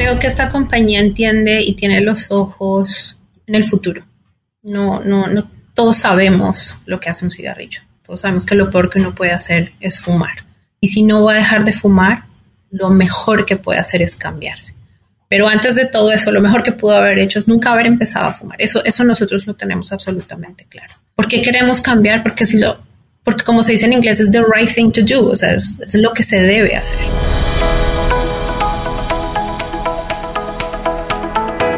Creo que esta compañía entiende y tiene los ojos en el futuro. No, no, no todos sabemos lo que hace un cigarrillo. Todos sabemos que lo peor que uno puede hacer es fumar. Y si no va a dejar de fumar, lo mejor que puede hacer es cambiarse. Pero antes de todo eso, lo mejor que pudo haber hecho es nunca haber empezado a fumar. Eso, eso nosotros lo tenemos absolutamente claro. ¿Por qué queremos cambiar? Porque es lo, porque como se dice en inglés, es the right thing to do, o sea, es, es lo que se debe hacer.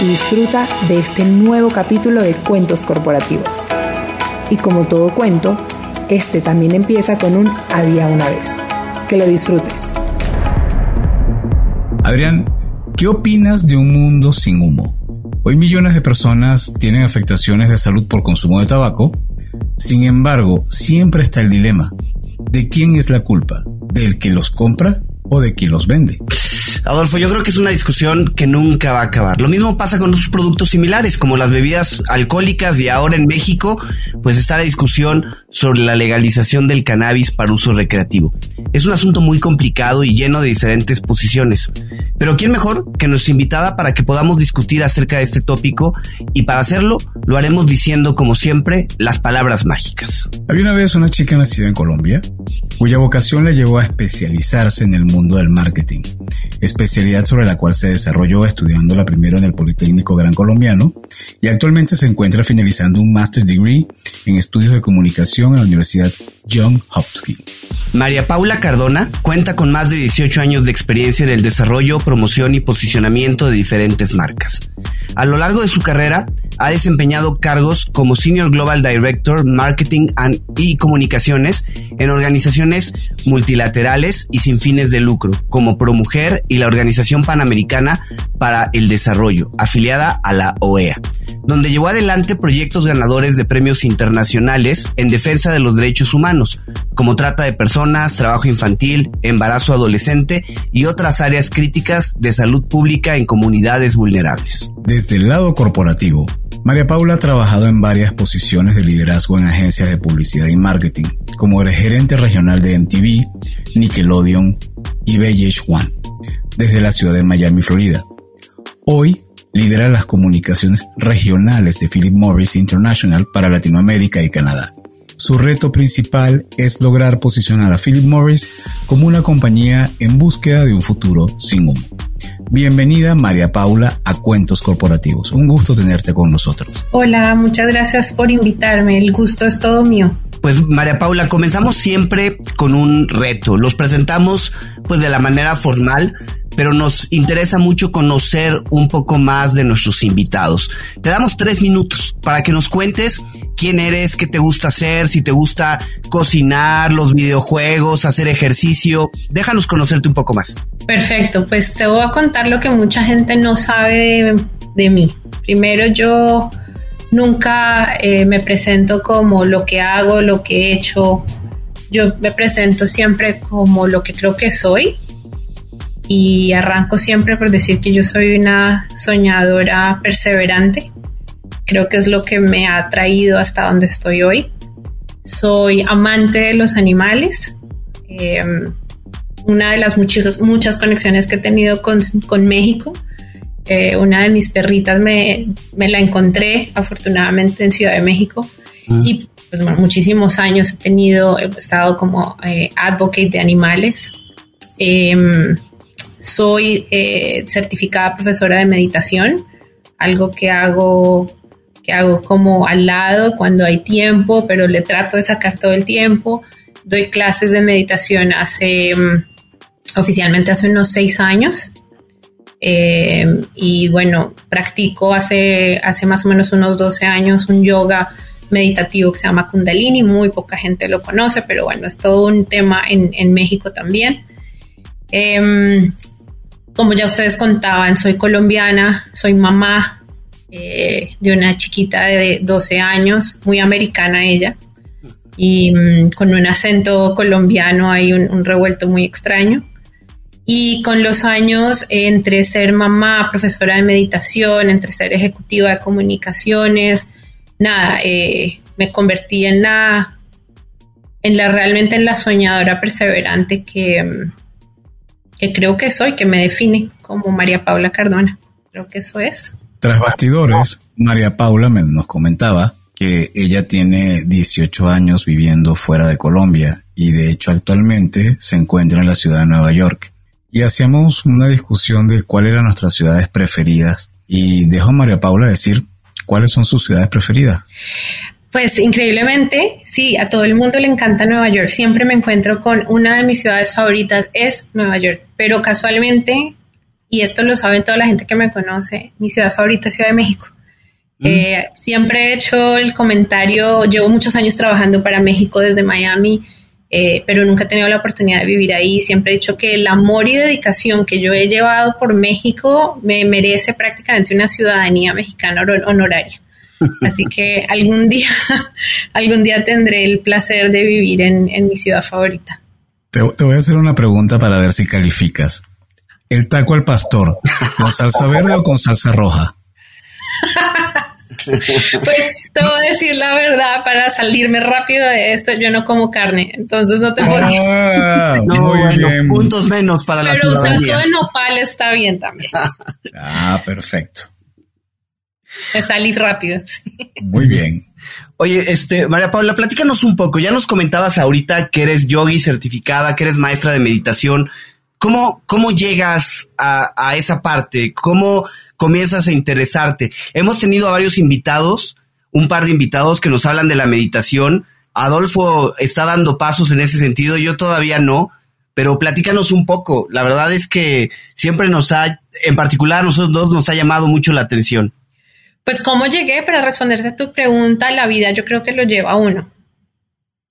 y disfruta de este nuevo capítulo de Cuentos Corporativos. Y como todo cuento, este también empieza con un había una vez. Que lo disfrutes. Adrián, ¿Qué opinas de un mundo sin humo? Hoy millones de personas tienen afectaciones de salud por consumo de tabaco. Sin embargo, siempre está el dilema. ¿De quién es la culpa? ¿Del que los compra o de quien los vende? Adolfo, yo creo que es una discusión que nunca va a acabar. Lo mismo pasa con otros productos similares, como las bebidas alcohólicas y ahora en México, pues está la discusión sobre la legalización del cannabis para uso recreativo. Es un asunto muy complicado y lleno de diferentes posiciones. Pero ¿quién mejor que nuestra invitada para que podamos discutir acerca de este tópico? Y para hacerlo, lo haremos diciendo, como siempre, las palabras mágicas. Había una vez una chica nacida en Colombia cuya vocación le llevó a especializarse en el mundo del marketing, especialidad sobre la cual se desarrolló estudiándola primero en el Politécnico Gran Colombiano y actualmente se encuentra finalizando un Master Degree en Estudios de Comunicación en la Universidad John Hopkins. María Paula Cardona cuenta con más de 18 años de experiencia en el desarrollo, promoción y posicionamiento de diferentes marcas. A lo largo de su carrera, ha desempeñado cargos como Senior Global Director Marketing and y Comunicaciones en organizaciones multilaterales y sin fines de lucro, como ProMujer y la Organización Panamericana para el Desarrollo, afiliada a la OEA, donde llevó adelante proyectos ganadores de premios internacionales en defensa de los derechos humanos, como trata de personas, trabajo infantil, embarazo adolescente y otras áreas críticas de salud pública en comunidades vulnerables. Desde el lado corporativo, María Paula ha trabajado en varias posiciones de liderazgo en agencias de publicidad y marketing, como el gerente regional de MTV, Nickelodeon y VH1, desde la ciudad de Miami, Florida. Hoy lidera las comunicaciones regionales de Philip Morris International para Latinoamérica y Canadá. Su reto principal es lograr posicionar a Philip Morris como una compañía en búsqueda de un futuro sin humo. Bienvenida María Paula a Cuentos Corporativos. Un gusto tenerte con nosotros. Hola, muchas gracias por invitarme. El gusto es todo mío. Pues María Paula, comenzamos siempre con un reto. Los presentamos pues de la manera formal, pero nos interesa mucho conocer un poco más de nuestros invitados. Te damos tres minutos para que nos cuentes quién eres, qué te gusta hacer, si te gusta cocinar, los videojuegos, hacer ejercicio. Déjanos conocerte un poco más. Perfecto, pues te voy a contar lo que mucha gente no sabe de mí. Primero yo nunca eh, me presento como lo que hago, lo que he hecho. Yo me presento siempre como lo que creo que soy y arranco siempre por decir que yo soy una soñadora perseverante. Creo que es lo que me ha traído hasta donde estoy hoy. Soy amante de los animales. Em, una de las muchas, muchas conexiones que he tenido con, con México. Eh, una de mis perritas me, me, la encontré afortunadamente en Ciudad de México y pues bueno, muchísimos años he tenido, he estado como eh, advocate de animales. Eh, soy eh, certificada profesora de meditación, algo que hago, que hago como al lado cuando hay tiempo, pero le trato de sacar todo el tiempo. Doy clases de meditación hace, mm, oficialmente hace unos seis años. Eh, y bueno, practico hace, hace más o menos unos 12 años un yoga meditativo que se llama Kundalini, muy poca gente lo conoce, pero bueno, es todo un tema en, en México también. Eh, como ya ustedes contaban, soy colombiana, soy mamá, eh, de una chiquita de 12 años, muy americana ella, y mm, con un acento colombiano hay un, revuelto muy extraño. Y con los años, entre ser mamá, profesora de meditación, entre ser ejecutiva de comunicaciones, nada, eh, me convertí en la, en la realmente en la soñadora perseverante que, mm, que creo que soy, que me define como María Paula Cardona. Creo que eso es. Tras bastidores, María Paula nos comentaba que ella tiene 18 años viviendo fuera de Colombia y de hecho actualmente se encuentra en la ciudad de Nueva York. Y hacíamos una discusión de cuáles eran nuestras ciudades preferidas y dejo a María Paula decir cuáles son sus ciudades preferidas. Pues increíblemente, sí, a todo el mundo le encanta Nueva York. Siempre me encuentro con una de mis ciudades favoritas es Nueva York, pero casualmente y esto lo sabe toda la gente que me conoce, mi ciudad favorita es Ciudad de México. Mm. Eh, siempre he hecho el comentario, llevo muchos años trabajando para México desde Miami, eh, pero nunca he tenido la oportunidad de vivir ahí. Siempre he dicho que el amor y dedicación que yo he llevado por México me merece prácticamente una ciudadanía mexicana honoraria. Así que algún día, algún día tendré el placer de vivir en, mi ciudad favorita. te, voy a hacer una pregunta para ver si calificas. El taco al pastor, ¿con salsa verde o con salsa roja? Pues te voy a decir la verdad, para salirme rápido de esto, yo no como carne, entonces no te puedo ah, muy bien. puntos menos para la Pero un taco de nopal está bien también. Ah, perfecto. Me salí rápido. Muy bien. Oye, este, María Paula, platícanos un poco. Ya nos comentabas ahorita que eres yogi certificada, que eres maestra de meditación. ¿Cómo, cómo llegas a, esa parte? ¿Cómo comienzas a interesarte? Hemos tenido a varios invitados, un par de invitados que nos hablan de la meditación. Adolfo está dando pasos en ese sentido, yo todavía no, pero platícanos un poco. La verdad es que siempre nos ha, en particular a nosotros dos, nos ha llamado mucho la atención. Pues cómo llegué para responderte a tu pregunta, la vida yo creo que lo lleva a uno.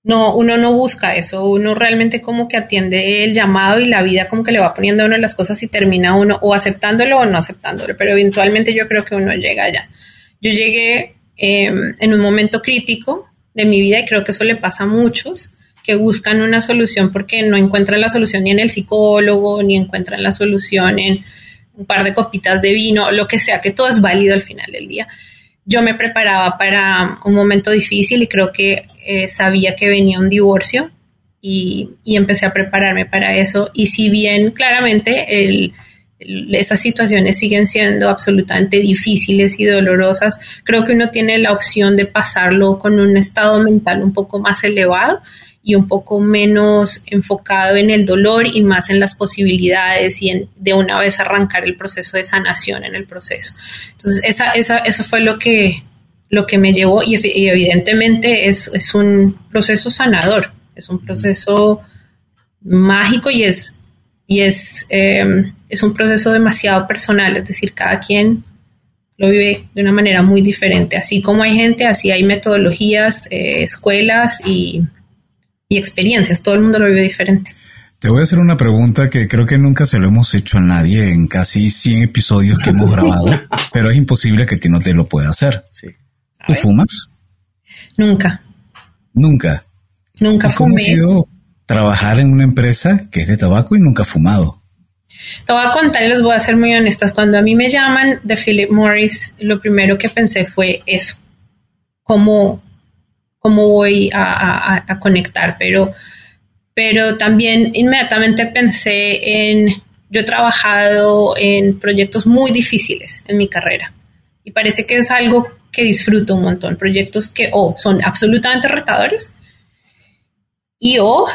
No, uno no busca eso, uno realmente como que atiende el llamado y la vida como que le va poniendo a uno las cosas y termina uno o aceptándolo o no aceptándolo, pero eventualmente yo creo que uno llega allá. Yo llegué em, en un momento crítico de mi vida y creo que eso le pasa a muchos que buscan una solución porque no encuentran la solución ni en el psicólogo, ni encuentran la solución en un par de copitas de vino, lo que sea, que todo es válido al final del día yo me preparaba para un momento difícil y creo que eh, sabía que venía un divorcio y, empecé a prepararme para eso. Y si bien claramente esas situaciones siguen siendo absolutamente difíciles y dolorosas, creo que uno tiene la opción de pasarlo con un estado mental un poco más elevado y un poco menos enfocado en el dolor y más en las posibilidades y en de una vez arrancar el proceso de sanación en el proceso. Entonces, esa, esa, eso fue lo que, lo que me llevó y, evidentemente es, es, un proceso sanador, es un proceso mágico y es, y es, em, es un proceso demasiado personal, es decir, cada quien lo vive de una manera muy diferente. Así como hay gente, así hay metodologías, eh, escuelas y y experiencias. Todo el mundo lo vive diferente. Te voy a hacer una pregunta que creo que nunca se lo hemos hecho a nadie en casi 100 episodios que hemos grabado, pero es imposible que no te lo pueda hacer. ¿Tú fumas? Nunca. Nunca. Nunca ¿Cómo ha sido trabajar en una empresa que es de tabaco y nunca fumado? Te voy a contar y les voy a ser muy honestas. Cuando a mí me llaman de Philip Morris, lo primero que pensé fue eso. Cómo cómo voy a, conectar, pero, pero también inmediatamente pensé en, yo he trabajado en proyectos muy difíciles en mi carrera y parece que es algo que disfruto un montón, proyectos que o son absolutamente retadores y o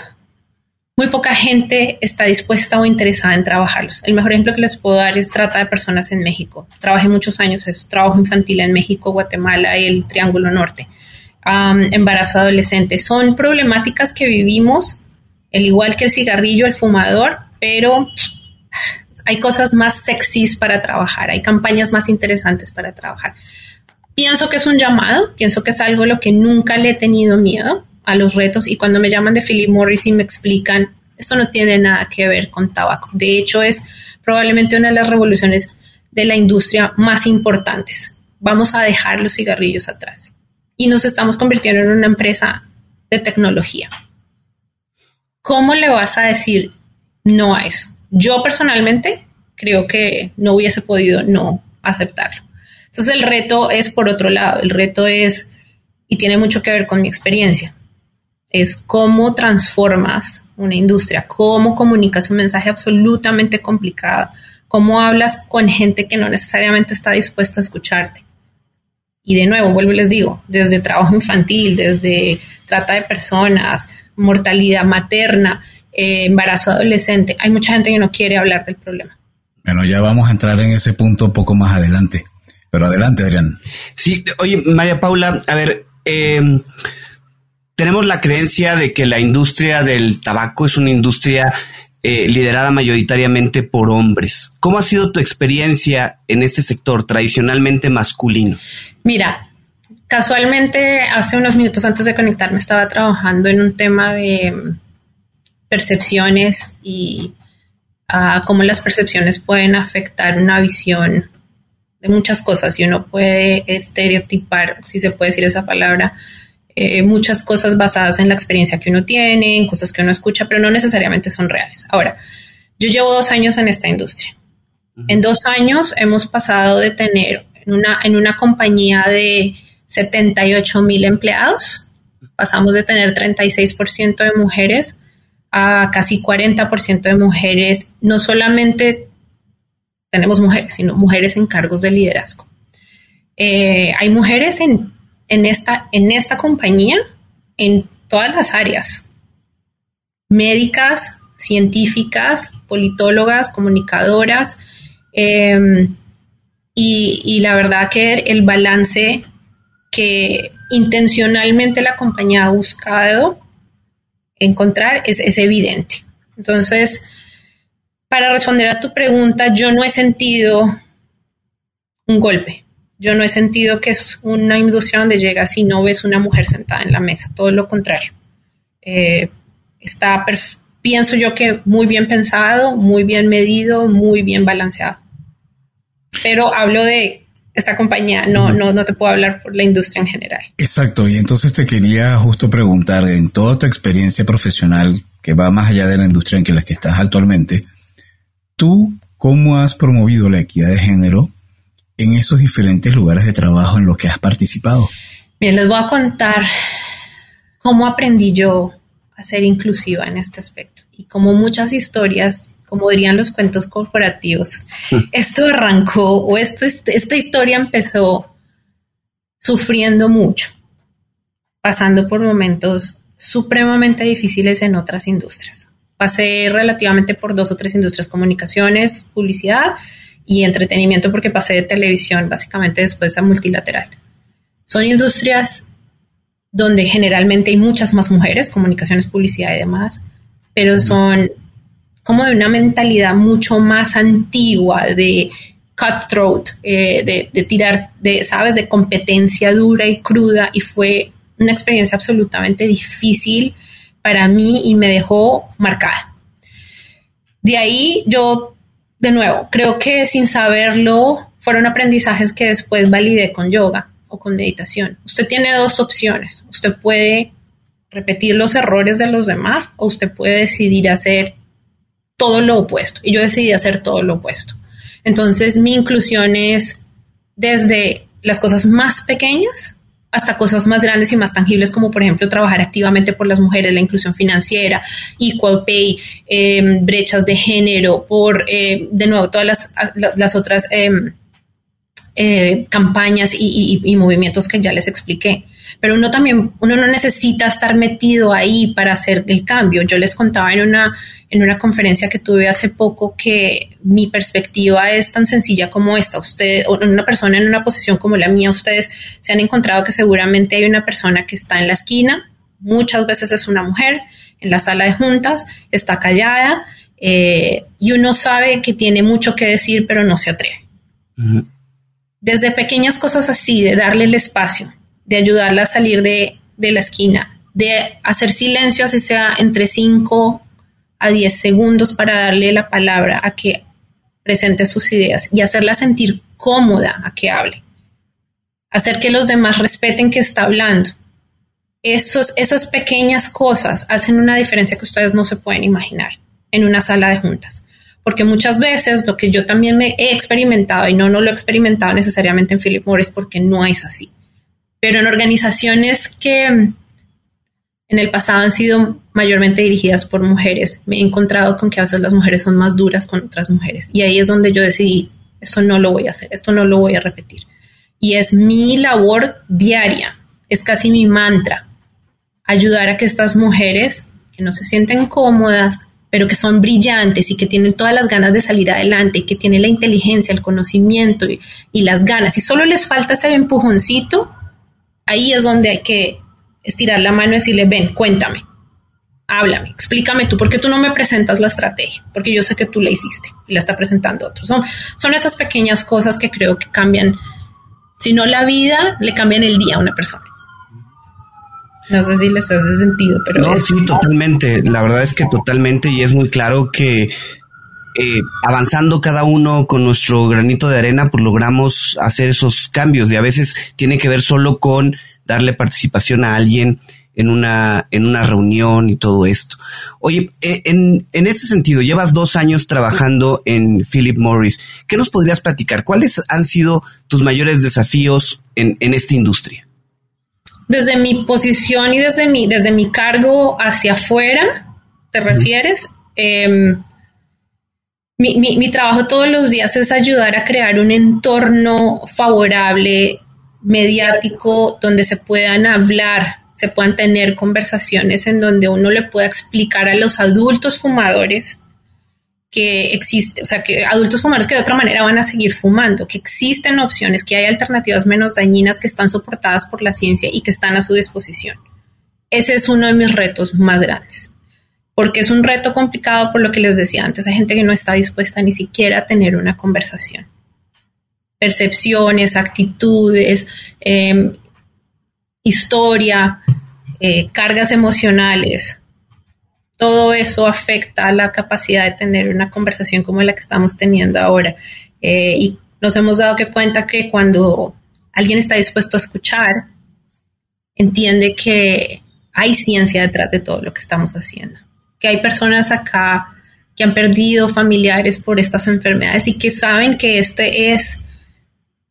muy poca gente está dispuesta o interesada en trabajarlos. El mejor ejemplo que les puedo dar es trata de personas en México. Trabajé muchos años eso, trabajo infantil en México, Guatemala y el Triángulo Norte embarazo adolescente. Son problemáticas que vivimos, el igual que el cigarrillo, el fumador, pero hay cosas más sexys para trabajar, hay campañas más interesantes para trabajar. Pienso que es un llamado, pienso que es algo a lo que nunca le he tenido miedo a los retos y cuando me llaman de Philip Morris y me explican, esto no tiene nada que ver con tabaco. De hecho, es probablemente una de las revoluciones de la industria más importantes vamos a dejar los cigarrillos atrás. Y nos estamos convirtiendo en una empresa de tecnología. ¿Cómo le vas a decir no a eso? Yo personalmente creo que no hubiese podido no aceptarlo. Entonces el reto es por otro lado, el reto es, y tiene mucho que ver con mi experiencia, es cómo transformas una industria, cómo comunicas un mensaje absolutamente complicado, cómo hablas con gente que no necesariamente está dispuesta a escucharte. Y de nuevo, vuelvo y les digo, desde trabajo infantil, desde trata de personas, mortalidad materna, eh, embarazo adolescente, hay mucha gente que no quiere hablar del problema. Bueno, ya vamos a entrar en ese punto un poco más adelante. Pero adelante, Adrián. Sí, oye, María Paula, a ver, eh, tenemos la creencia de que la industria del tabaco es una industria eh, liderada mayoritariamente por hombres. ¿Cómo ha sido tu experiencia en este sector tradicionalmente masculino? Mira, casualmente hace unos minutos antes de conectarme estaba trabajando en un tema de mm, percepciones y uh, cómo las percepciones pueden afectar una visión de muchas cosas y uno puede estereotipar, si se puede decir esa palabra, eh, muchas cosas basadas en la experiencia que uno tiene, en cosas que uno escucha, pero no necesariamente son reales. Ahora, yo llevo dos años en esta industria. En dos años hemos pasado de tener en una, en una compañía de 78 mil empleados, pasamos de tener 36% de mujeres a casi 40% de mujeres, no solamente tenemos mujeres, sino mujeres en cargos de liderazgo. Eh, hay mujeres en en esta, en esta compañía en todas las áreas, médicas, científicas, politólogas, comunicadoras, em, y, la verdad que el balance que intencionalmente la compañía ha buscado encontrar es, evidente. Entonces, para responder a tu pregunta, yo no he sentido un golpe. Yo no he sentido que es una industria donde llegas y no ves una mujer sentada en la mesa, todo lo contrario. Eh, está, pienso yo que muy bien pensado, muy bien medido, muy bien balanceado. Pero hablo de esta compañía, no, no, no te puedo hablar por la industria en general. Exacto, y entonces te quería justo preguntar, en toda tu experiencia profesional, que va más allá de la industria en la que estás actualmente, ¿tú cómo has promovido la equidad de género en esos diferentes lugares de trabajo en los que has participado? Bien, les voy a contar cómo aprendí yo a ser inclusiva en este aspecto. Y como muchas historias, como dirían los cuentos corporativos, esto arrancó o esto, esta historia empezó sufriendo mucho, pasando por momentos supremamente difíciles en otras industrias. Pasé relativamente por dos o tres industrias, comunicaciones, publicidad y entretenimiento porque pasé de televisión básicamente después a multilateral. Son industrias donde generalmente hay muchas más mujeres, comunicaciones, publicidad y demás, pero son como de una mentalidad mucho más antigua de cutthroat, eh, de, de tirar, de, sabes, de competencia dura y cruda y fue una experiencia absolutamente difícil para mí y me dejó marcada. De ahí yo de nuevo, creo que sin saberlo fueron aprendizajes que después validé con yoga o con meditación. Usted tiene dos opciones. Usted puede repetir los errores de los demás o usted puede decidir hacer todo lo opuesto. Y yo decidí hacer todo lo opuesto. Entonces mi inclusión es desde las cosas más pequeñas hasta cosas más grandes y más tangibles, como por ejemplo trabajar activamente por las mujeres, la inclusión financiera, equal pay, em, brechas de género, por, eh, de nuevo, todas las, otras em, eh, campañas y, movimientos que ya les expliqué. Pero uno también, uno no necesita estar metido ahí para hacer el cambio. Yo les contaba en una, en una conferencia que tuve hace poco que mi perspectiva es tan sencilla como esta. Usted, una persona en una posición como la mía, ustedes se han encontrado que seguramente hay una persona que está en la esquina, muchas veces es una mujer, en la sala de juntas, está callada eh, y uno sabe que tiene mucho que decir, pero no se atreve desde pequeñas cosas así, de darle el espacio, de ayudarla a salir de, la esquina, de hacer silencio, así sea entre 5 a 10 segundos para darle la palabra a que presente sus ideas y hacerla sentir cómoda a que hable. hacer que los demás respeten que está hablando. Esos, esas pequeñas cosas hacen una diferencia que ustedes no se pueden imaginar en una sala de juntas. Porque muchas veces lo que yo también me he experimentado, y no, no lo he experimentado necesariamente en Philip Morris porque no es así, pero en organizaciones que en el pasado han sido mayormente dirigidas por mujeres, me he encontrado con que a veces las mujeres son más duras con otras mujeres. Y ahí es donde yo decidí, esto no lo voy a hacer, esto no lo voy a repetir. Y es mi labor diaria, es casi mi mantra, ayudar a que estas mujeres que no se sienten cómodas, pero que son brillantes y que tienen todas las ganas de salir adelante y que tienen la inteligencia, el conocimiento y, y las ganas, y solo les falta ese empujoncito, ahí es donde hay que estirar la mano y decirle, ven, cuéntame, háblame, explícame tú, ¿por qué tú no me presentas la estrategia? Porque yo sé que tú la hiciste y la está presentando otros. Son, son esas pequeñas cosas que creo que cambian, si no la vida, le cambian el día a una persona. No sé si les hace sentido, pero... No, sí, totalmente. La verdad es que totalmente y es muy claro que eh, avanzando cada uno con nuestro granito de arena, pues logramos hacer esos cambios y a veces tiene que ver solo con darle participación a alguien en una, en una reunión y todo esto. Oye, eh, en, en ese sentido, llevas dos años trabajando en Philip Morris. ¿Qué nos podrías platicar? ¿Cuáles han sido tus mayores desafíos en, en esta industria? Desde mi posición y desde mi, desde mi cargo hacia afuera, ¿te refieres? Em, mi, trabajo todos los días es ayudar a crear un entorno favorable mediático donde se puedan hablar, se puedan tener conversaciones en donde uno le pueda explicar a los adultos fumadores que existe, o sea, que adultos fumadores que de otra manera van a seguir fumando, que existen opciones, que hay alternativas menos dañinas que están soportadas por la ciencia y que están a su disposición. Ese es uno de mis retos más grandes, porque es un reto complicado por lo que les decía antes, hay gente que no está dispuesta ni siquiera a tener una conversación percepciones, actitudes, em, historia, eh, cargas emocionales. Todo eso afecta la capacidad de tener una conversación como la que estamos teniendo ahora. Eh, y nos hemos dado cuenta que cuando alguien está dispuesto a escuchar, entiende que hay ciencia detrás de todo lo que estamos haciendo. Que hay personas acá que han perdido familiares por estas enfermedades y que saben que este es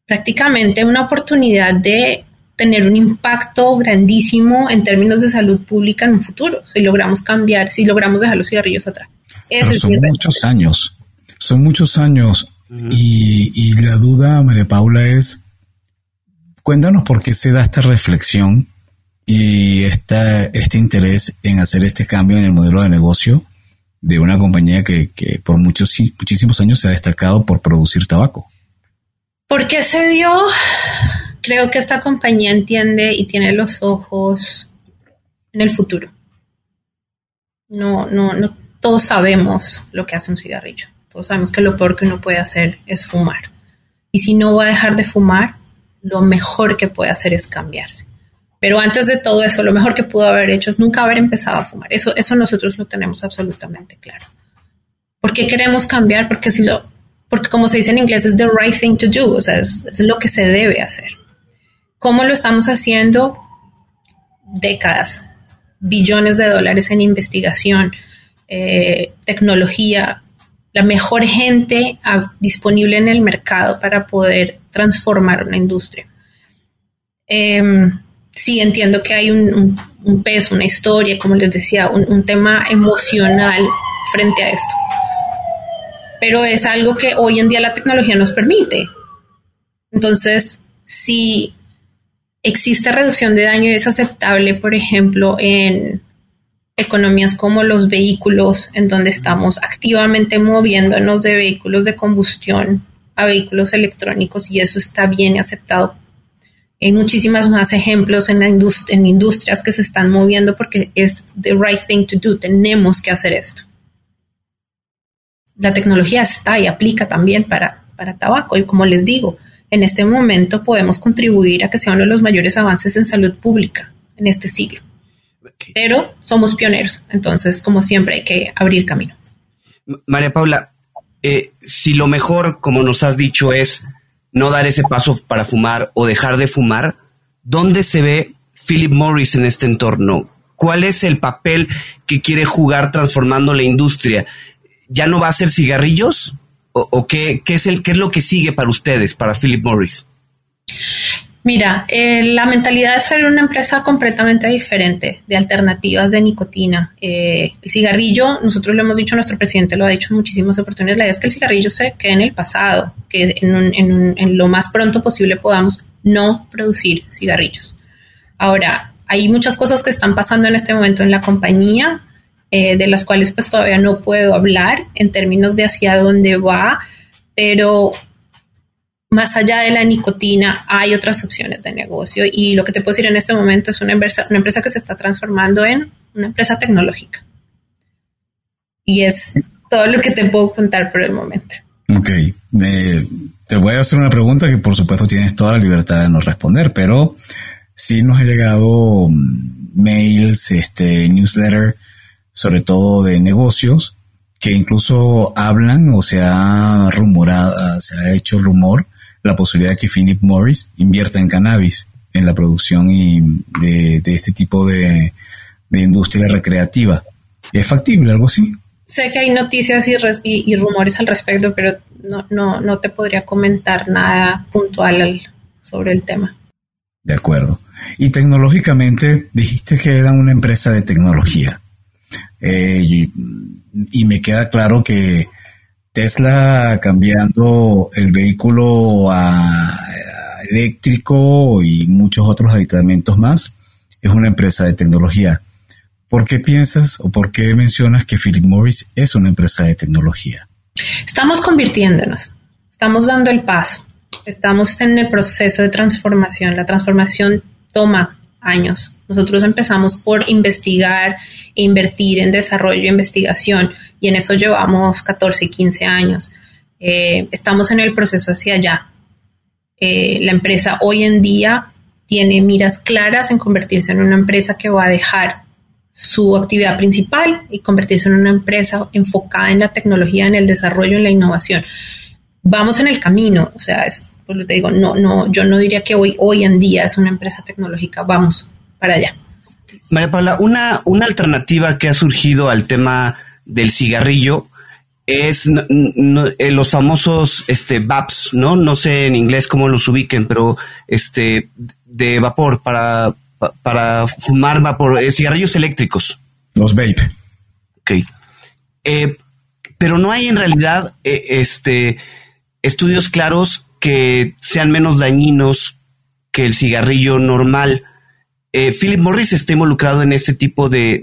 prácticamente una oportunidad de tener un impacto grandísimo en términos de salud pública en un futuro, si logramos cambiar, si logramos dejar los cigarrillos atrás. son muchos años, son muchos años. y, y, la duda, María Paula, es, cuéntanos por qué se da esta reflexión y este interés en hacer este cambio en el modelo de negocio de una compañía que, que por muchos, muchísimos años se ha destacado por producir tabaco. ¿Por qué se dio? Creo que esta compañía entiende y tiene los ojos en el futuro. No, no, no todos sabemos lo que hace un cigarrillo. Todos sabemos que lo peor que uno puede hacer es fumar. Y si no va a dejar de fumar, lo mejor que puede hacer es cambiarse. Pero antes de todo eso, lo mejor que pudo haber hecho es nunca haber empezado a fumar. Eso, eso nosotros lo tenemos absolutamente claro. ¿Por qué queremos cambiar? Porque si lo, porque como se dice en inglés, es the right thing to do, o sea, es, lo que se debe hacer. ¿Cómo lo estamos haciendo? Décadas, billones de dólares en investigación, eh, tecnología, la mejor gente disponible en el mercado para poder transformar una industria. Em, sí, entiendo que hay un, peso, una historia, como les decía, un tema emocional frente a esto pero es algo que hoy en día la tecnología nos permite. Entonces, si existe reducción de daño es aceptable, por ejemplo, en economías como los vehículos, en donde estamos activamente moviéndonos de vehículos de combustión a vehículos electrónicos y eso está bien aceptado. Hay muchísimas más ejemplos en, la en industrias que se están moviendo porque es the right thing to do. Tenemos que hacer esto la tecnología está y aplica también para, para tabaco. Y como les digo, en este momento podemos contribuir a que sea uno de los mayores avances en salud pública en este siglo. Pero somos pioneros, entonces, como siempre, hay que abrir camino. María Paula, eh, si lo mejor, como nos has dicho, es no dar ese paso para fumar o dejar de fumar, ¿dónde se ve Philip Morris en este entorno? ¿Cuál es el papel que quiere jugar transformando la industria? ¿Ya no va a ser cigarrillos? ¿O, qué, es el, qué es lo que sigue para ustedes, para Philip Morris? Mira, eh, la mentalidad es ser una empresa completamente diferente de alternativas de nicotina. Eh, el cigarrillo, nosotros lo hemos dicho, nuestro presidente lo ha dicho en muchísimas oportunidades, la idea es que el cigarrillo se quede en el pasado, que en, lo más pronto posible podamos no producir cigarrillos. Ahora, hay muchas cosas que están pasando en este momento en la compañía, eh, de las cuales pues todavía no puedo hablar en términos de hacia dónde va, pero más allá de la nicotina, hay otras opciones de negocio y lo que te puedo decir en este momento es una empresa, una empresa que se está transformando en una empresa tecnológica. Y es todo lo que te puedo contar por el momento. Ok, te voy a hacer una pregunta que por supuesto tienes toda la libertad de no responder, pero sí nos ha llegado mm, mails, este, newsletter, sobre todo de negocios, que incluso hablan o se ha rumorado, se ha hecho rumor la posibilidad de que Philip Morris invierta en cannabis, en la producción y de, este tipo de, industria recreativa. ¿Es factible algo así? Sé que hay noticias y, rumores al respecto, pero no, no, no, te podría comentar nada puntual sobre el tema. De acuerdo. Y tecnológicamente dijiste que eran una empresa de tecnología. Eh, y, me queda claro que Tesla cambiando el vehículo a, eléctrico y muchos otros aditamentos más, es una empresa de tecnología. ¿Por qué piensas o por qué mencionas que Philip Morris es una empresa de tecnología? Estamos convirtiéndonos, estamos dando el paso, estamos en el proceso de transformación. La transformación toma años. Nosotros empezamos por investigar e invertir en desarrollo e investigación y en eso llevamos 14 y 15 años. Eh, estamos en el proceso hacia allá. Eh, la empresa hoy en día tiene miras claras en convertirse en una empresa que va a dejar su actividad principal y convertirse en una empresa enfocada en la tecnología, en el desarrollo, en la innovación. Vamos en el camino, o sea, es, pues te digo, no, no, yo no diría que hoy, hoy en día es una empresa tecnológica, vamos para allá. María Paula, una, una alternativa que ha surgido al tema del cigarrillo es eh, los famosos este, VAPs, ¿no? No sé en inglés cómo los ubiquen, pero este de vapor para, para fumar vapor, eh, cigarrillos eléctricos. Los vape. Ok. Eh, pero no hay en realidad este, estudios claros que sean menos dañinos que el cigarrillo normal. Philip Morris está involucrado en este tipo de,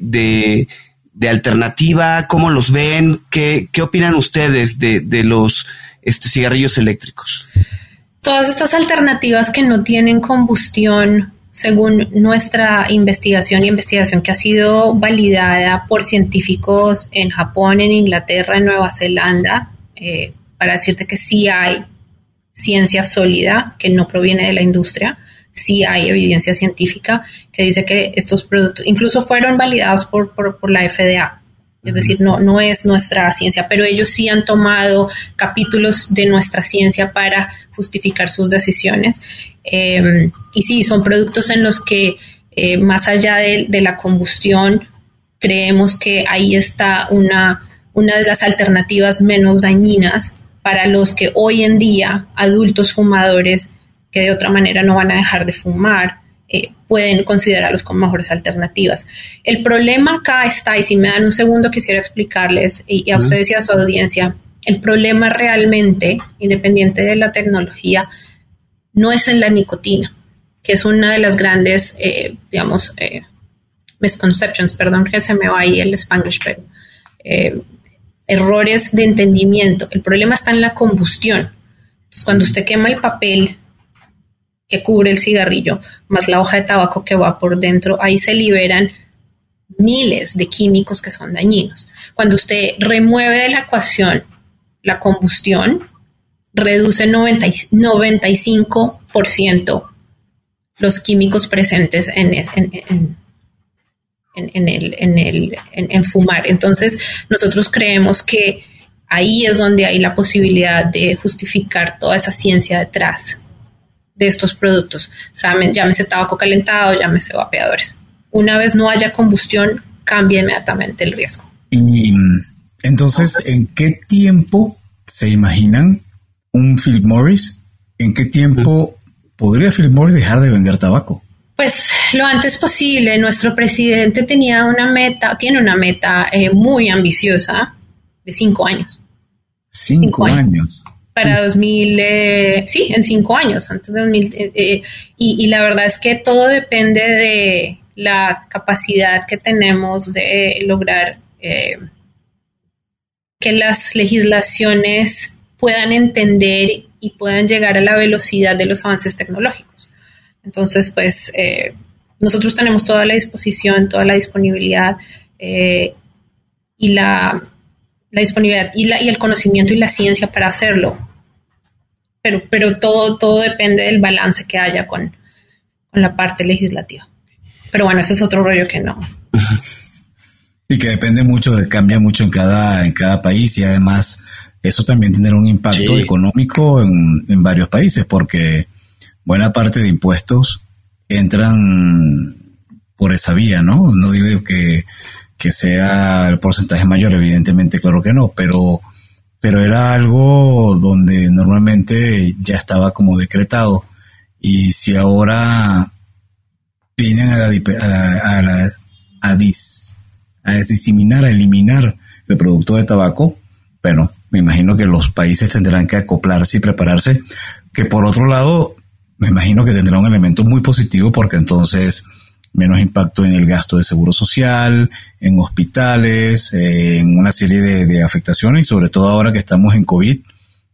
de alternativa? ¿Cómo los ven? ¿Qué, qué opinan ustedes de, de los este, cigarrillos eléctricos? Todas estas alternativas que no tienen combustión, según nuestra investigación y investigación que ha sido validada por científicos en Japón, en Inglaterra, en Nueva Zelanda, eh, para decirte que sí hay ciencia sólida que no proviene de la industria, sí hay evidencia científica que dice que estos productos incluso fueron validados por, la FDA. Es decir, no, no es nuestra ciencia, pero ellos sí han tomado capítulos de nuestra ciencia para justificar sus decisiones. Em, y sí, son productos en los que eh, más allá de, de, la combustión, creemos que ahí está una, una de las alternativas menos dañinas para los que hoy en día adultos fumadores que de otra manera no van a dejar de fumar, eh, pueden considerarlos como mejores alternativas. El problema acá está, y si me dan un segundo quisiera explicarles, y, a ustedes y a su audiencia, el problema realmente, independiente de la tecnología, no es en la nicotina, que es una de las grandes, eh, digamos, eh, misconceptions, perdón que se me va ahí el spanglish, pero errores de entendimiento. El problema está en la combustión. Entonces, cuando usted quema el papel que cubre el cigarrillo, más la hoja de tabaco que va por dentro, ahí se liberan miles de químicos que son dañinos. Cuando usted remueve de la ecuación la combustión, reduce 90, 95% los químicos presentes en, en, en, el, en, el, en, fumar. Entonces, nosotros creemos que ahí es donde hay la posibilidad de justificar toda esa ciencia detrás de estos productos. O llámese tabaco calentado, llámese vapeadores. Una vez no haya combustión, cambia inmediatamente el riesgo. Y entonces, ¿en qué tiempo se imaginan un Philip Morris? ¿En qué tiempo podría Philip Morris dejar de vender tabaco? Pues lo antes posible. Nuestro presidente tenía una meta, tiene una meta eh, muy ambiciosa de cinco años. Cinco, años. Para 2000, eh, sí, en cinco años, antes de 2000. Eh, y, y, la verdad es que todo depende de la capacidad que tenemos de lograr que las legislaciones puedan entender y puedan llegar a la velocidad de los avances tecnológicos. Entonces, pues eh, nosotros tenemos toda la disposición, toda la disponibilidad eh, y la, disponibilidad y, la, y el conocimiento y la ciencia para hacerlo. Pero, pero todo, todo depende del balance que haya con, con la parte legislativa. Pero bueno, ese es otro rollo que no. Y que depende mucho, cambia mucho en cada, en cada país y además eso también tendrá un impacto económico en, en, varios países porque buena parte de impuestos entran por esa vía, ¿no? No digo que, que sea el porcentaje mayor, evidentemente, claro que no, pero, pero era algo donde normalmente ya estaba como decretado y si ahora vienen a, a, a, la, a dis, a diseminar, a eliminar el producto de tabaco, bueno, me imagino que los países tendrán que acoplarse y prepararse, que por otro lado, me imagino que tendrá un elemento muy positivo porque entonces menos impacto en el gasto de seguro social, en hospitales, en una serie de, afectaciones y sobre todo ahora que estamos en COVID,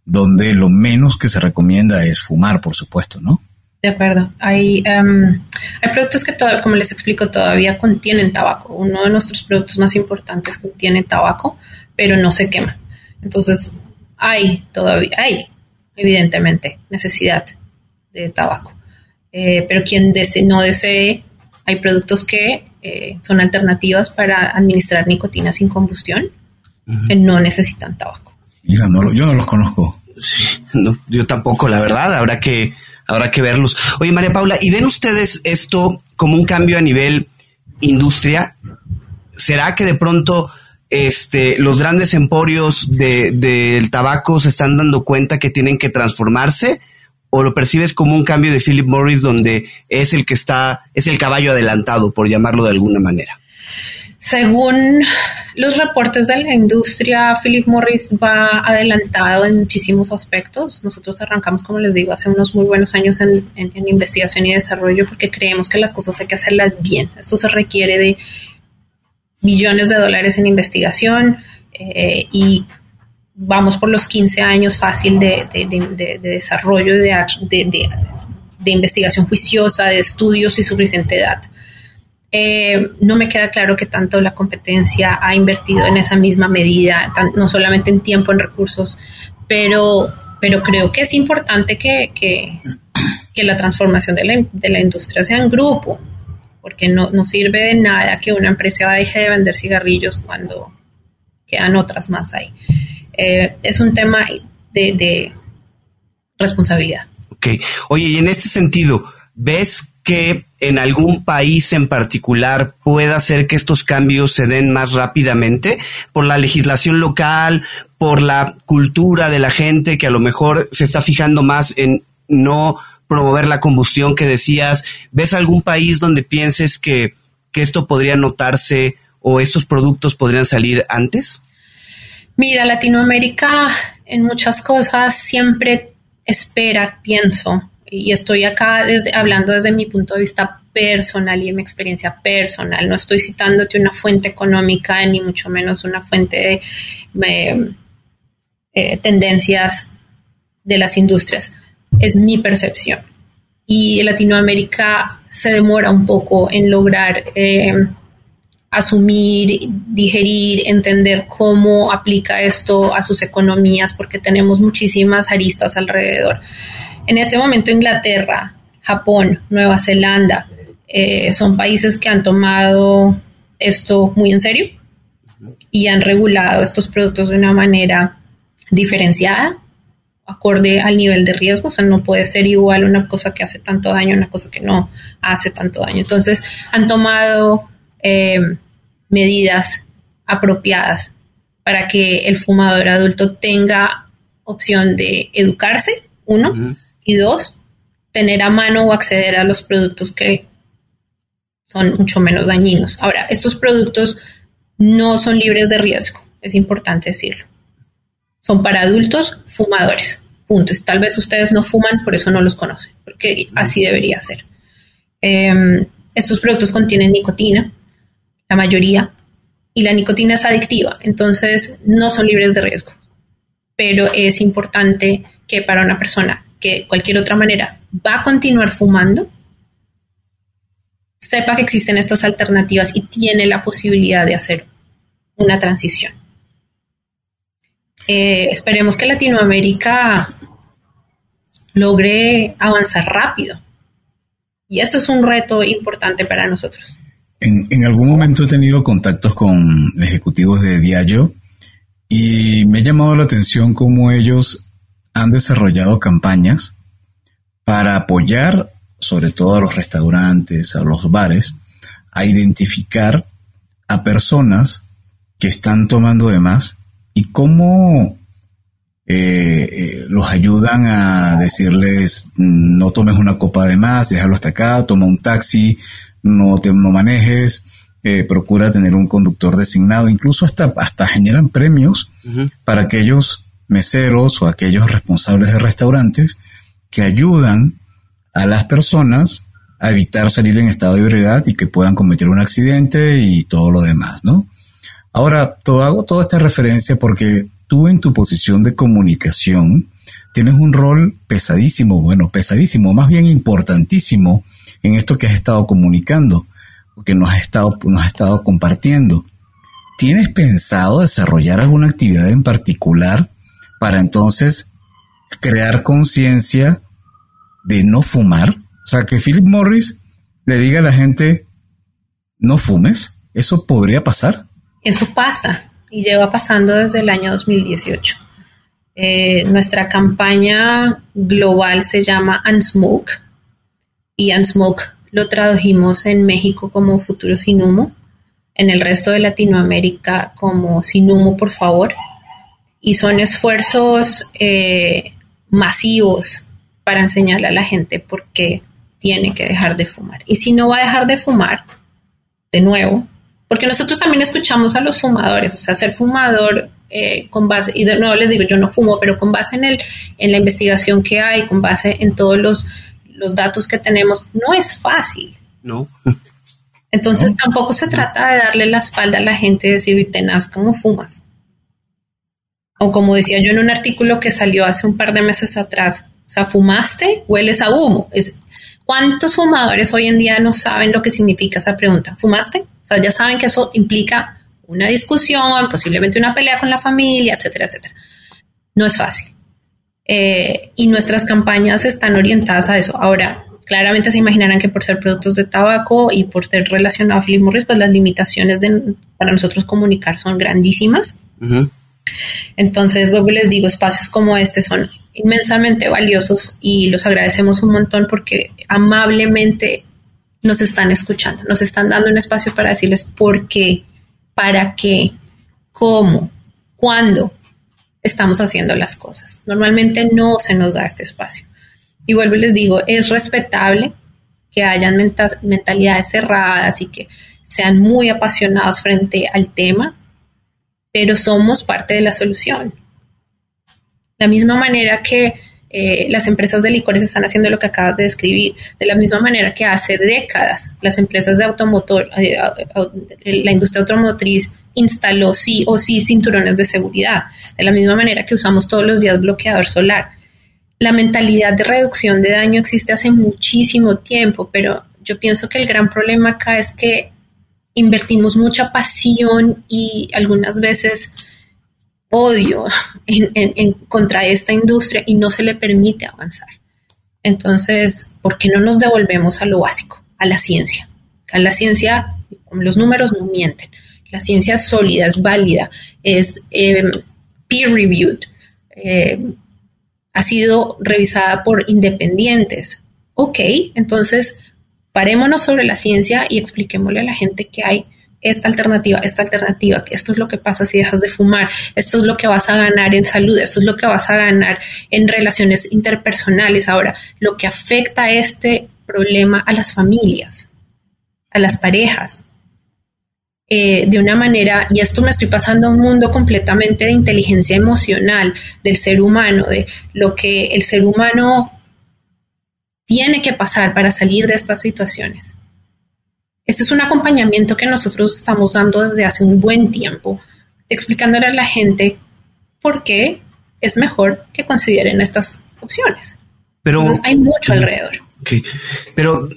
donde lo menos que se recomienda es fumar, por supuesto, ¿no? De acuerdo. Hay, em, hay productos que, como les explico, todavía contienen tabaco. Uno de nuestros productos más importantes contiene tabaco, pero no se quema. Entonces, hay todavía, hay evidentemente necesidad de tabaco. Eh, pero quien no desee, hay productos que eh, son alternativas para administrar nicotina sin combustión, que no necesitan tabaco. Mira, yo no los conozco. Sí, yo tampoco, la verdad. Habrá que habrá que verlos. Oye, María Paula, ¿y ven ustedes esto como un cambio a nivel industria? ¿Será que de pronto este, los grandes emporios del de, tabaco se están dando cuenta que tienen que transformarse? ¿O lo percibes como un cambio de Philip Morris donde es el que está, es el caballo adelantado, por llamarlo de alguna manera? Según los reportes de la industria, Philip Morris va adelantado en muchísimos aspectos. Nosotros arrancamos, como les digo, hace unos muy buenos años en, investigación y desarrollo porque creemos que las cosas hay que hacerlas bien. Esto se requiere de millones de dólares en investigación eh, y vamos por los 15 años fácil de, de desarrollo de, de, investigación juiciosa, de estudios y suficiente edad. Eh, no me queda claro que tanto la competencia ha invertido en esa misma medida, no solamente en tiempo, en recursos, pero, pero creo que es importante que, que, la transformación de la, de la, industria sea en grupo, porque no, no, sirve de nada que una empresa deje de vender cigarrillos cuando quedan otras más ahí. Eh, es un tema de, de responsabilidad. Ok. Oye, y en este sentido, ¿ves que en algún país en particular pueda hacer que estos cambios se den más rápidamente por la legislación local, por la cultura de la gente que a lo mejor se está fijando más en no promover la combustión que decías. ¿Ves algún país donde pienses que, que esto podría notarse o estos productos podrían salir antes? Mira, Latinoamérica en muchas cosas siempre espera, pienso, y estoy acá desde, hablando desde mi punto de vista personal y mi experiencia personal. No estoy citándote una fuente económica ni mucho menos una fuente de eh, tendencias de las industrias. Es mi percepción. Y Latinoamérica se demora un poco en lograr eh, asumir, digerir, entender cómo aplica esto a sus economías, porque tenemos muchísimas aristas alrededor. En este momento Inglaterra, Japón, Nueva Zelanda eh, son países que han tomado esto muy en serio y han regulado estos productos de una manera diferenciada, acorde al nivel de riesgo, o sea, no puede ser igual una cosa que hace tanto daño una cosa que no hace tanto daño. Entonces, han tomado eh, medidas apropiadas para que el fumador adulto tenga opción de educarse, uno, y dos, tener a mano o acceder a los productos que son mucho menos dañinos. Ahora, estos productos no son libres de riesgo, es importante decirlo. Son para adultos fumadores. Punto. Tal vez ustedes no fuman, por eso no los conocen, porque así debería ser. Em, estos productos contienen nicotina, la mayoría, y la nicotina es adictiva, entonces no son libres de riesgo. Pero es importante que para una persona que de cualquier otra manera va a continuar fumando, sepa que existen estas alternativas y tiene la posibilidad de hacer una transición. Eh, esperemos que Latinoamérica logre avanzar rápido. Y eso es un reto importante para nosotros. En, algún momento he tenido contactos con ejecutivos de Diallo y me ha llamado la atención cómo ellos han desarrollado campañas para apoyar sobre todo a los restaurantes, a los bares, a identificar a personas que están tomando de más y cómo eh, eh, los ayudan a decirles no tomes una copa de más, déjalo hasta acá, toma un taxi, no te no manejes, eh, procura tener un conductor designado, incluso hasta, hasta generan premios para aquellos meseros o aquellos responsables de restaurantes que ayudan a las personas a evitar salir en estado de ebriedad y que puedan cometer un accidente y todo lo demás, ¿no? Ahora, todo, hago toda esta referencia porque tú en tu posición de comunicación tienes un rol pesadísimo, bueno, pesadísimo, más bien importantísimo en esto que has estado comunicando, que nos has estado, nos has estado compartiendo. ¿Tienes pensado desarrollar alguna actividad en particular para entonces crear conciencia de no fumar? O sea, que Philip Morris le diga a la gente, no fumes, ¿eso podría pasar? Eso pasa y lleva pasando desde el año 2018. Eh, nuestra campaña global se llama Unsmoke y Unsmoke lo tradujimos en México como Futuro sin humo, en el resto de Latinoamérica como Sin humo, por favor. Y son esfuerzos eh, masivos para enseñarle a la gente por qué tiene que dejar de fumar. Y si no va a dejar de fumar, de nuevo, porque nosotros también escuchamos a los fumadores, o sea, ser fumador eh, con base, y de nuevo les digo, yo no fumo, pero con base en, el, en la investigación que hay, con base en todos los, los datos que tenemos, no es fácil. No. Entonces tampoco se trata de darle la espalda a la gente y decir, tenaz, ¿cómo fumas? O como decía yo en un artículo que salió hace un par de meses atrás, o sea, fumaste, hueles a humo. Es, ¿Cuántos fumadores hoy en día no saben lo que significa esa pregunta? ¿Fumaste? O sea, ya saben que eso implica una discusión, posiblemente una pelea con la familia, etcétera, etcétera. No es fácil. Eh, y nuestras campañas están orientadas a eso. Ahora, claramente se imaginarán que por ser productos de tabaco y por ser relacionado a Philip Morris, pues las limitaciones de, para nosotros comunicar son grandísimas. Entonces, luego les digo, espacios como este son inmensamente valiosos y los agradecemos un montón porque amablemente nos están escuchando, nos están dando un espacio para decirles por qué, para qué, cómo, cuándo estamos haciendo las cosas. Normalmente no se nos da este espacio. Y vuelvo y les digo, es respetable que hayan mentalidades cerradas y que sean muy apasionados frente al tema, pero somos parte de la solución. La misma manera que eh, las empresas de licores están haciendo lo que acabas de describir, de la misma manera que hace décadas las empresas de automotor, eh, la industria automotriz instaló sí o sí cinturones de seguridad, de la misma manera que usamos todos los días bloqueador solar. La mentalidad de reducción de daño existe hace muchísimo tiempo, pero yo pienso que el gran problema acá es que invertimos mucha pasión y algunas veces odio en, contra esta industria y no se le permite avanzar. Entonces, ¿por qué no nos devolvemos a lo básico, a la ciencia? A la ciencia, los números no mienten. La ciencia es sólida, es válida, es em, peer reviewed. eh, ha sido revisada por independientes. Ok, entonces parémonos sobre la ciencia y expliquémosle a la gente que hay esta alternativa, esta alternativa, que esto es lo que pasa si dejas de fumar, esto es lo que vas a ganar en salud, esto es lo que vas a ganar en relaciones interpersonales. Ahora, lo que afecta este problema a las familias, a las parejas, eh, de una manera, y esto me estoy pasando a un mundo completamente de inteligencia emocional del ser humano, de lo que el ser humano tiene que pasar para salir de estas situaciones. Este es un acompañamiento que nosotros estamos dando desde hace un buen tiempo, explicándole a la gente por qué es mejor que consideren estas opciones. Pero hay mucho alrededor. Pero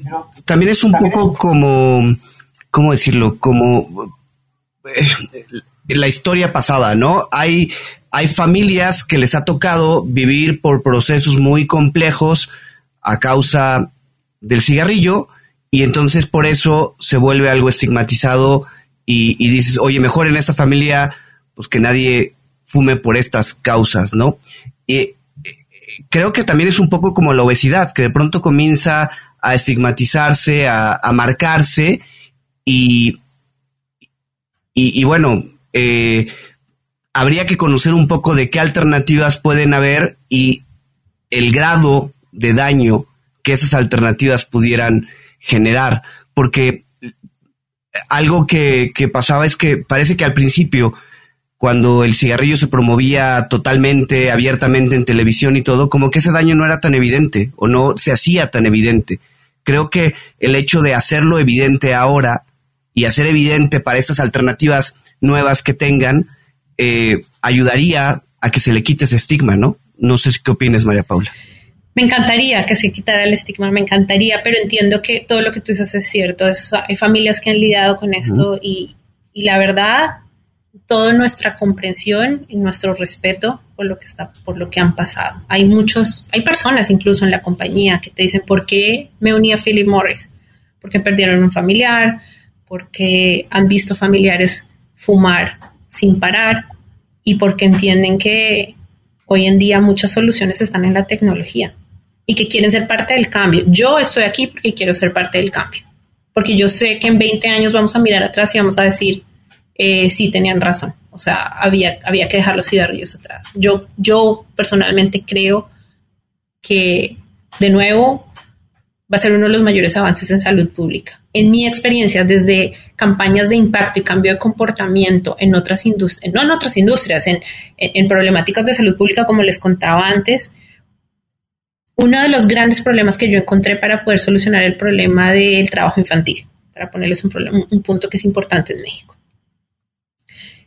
también es un poco como ¿cómo decirlo? Como eh, la historia pasada, ¿no? Hay, hay familias que les ha tocado vivir por procesos muy complejos a causa del cigarrillo y entonces por eso se vuelve algo estigmatizado y, dices, oye, mejor en esta familia, pues que nadie fume por estas causas, ¿no? Y eh, creo que también es un poco como la obesidad, que de pronto comienza a estigmatizarse, a, a marcarse y, y, bueno, eh, habría que conocer un poco de qué alternativas pueden haber y el grado de daño que esas alternativas pudieran generar. Porque algo que, que, pasaba es que parece que al principio, cuando el cigarrillo se promovía totalmente, abiertamente en televisión y todo, como que ese daño no era tan evidente o no se hacía tan evidente. Creo que el hecho de hacerlo evidente ahora y hacer evidente para estas alternativas nuevas que tengan, eh, ayudaría a que se le quite ese estigma, ¿no? No sé qué opinas, María Paula. Me encantaría que se quitara el estigma, me encantaría, pero entiendo que todo lo que tú dices es cierto. hay familias que han lidiado con esto y, y, la verdad, toda nuestra comprensión y nuestro respeto por lo que está, por lo que han pasado. Hay muchos, hay personas incluso en la compañía que te dicen por qué me uní a Philip Morris, porque perdieron un familiar, porque han visto familiares fumar sin parar y porque entienden que hoy en día muchas soluciones están en la tecnología y que quieren ser parte del cambio. Yo estoy aquí porque quiero ser parte del cambio, porque yo sé que en 20 años vamos a mirar atrás y vamos a decir, eh, sí, tenían razón, o sea, había, había que dejar los cigarrillos atrás. Yo, yo personalmente creo que, de nuevo, va a ser uno de los mayores avances en salud pública. En mi experiencia, desde campañas de impacto y cambio de comportamiento en otras industrias, no en otras industrias, en, en, problemáticas de salud pública, como les contaba antes, uno de los grandes problemas que yo encontré para poder solucionar el problema del trabajo infantil, para ponerles un, un punto que es importante en México,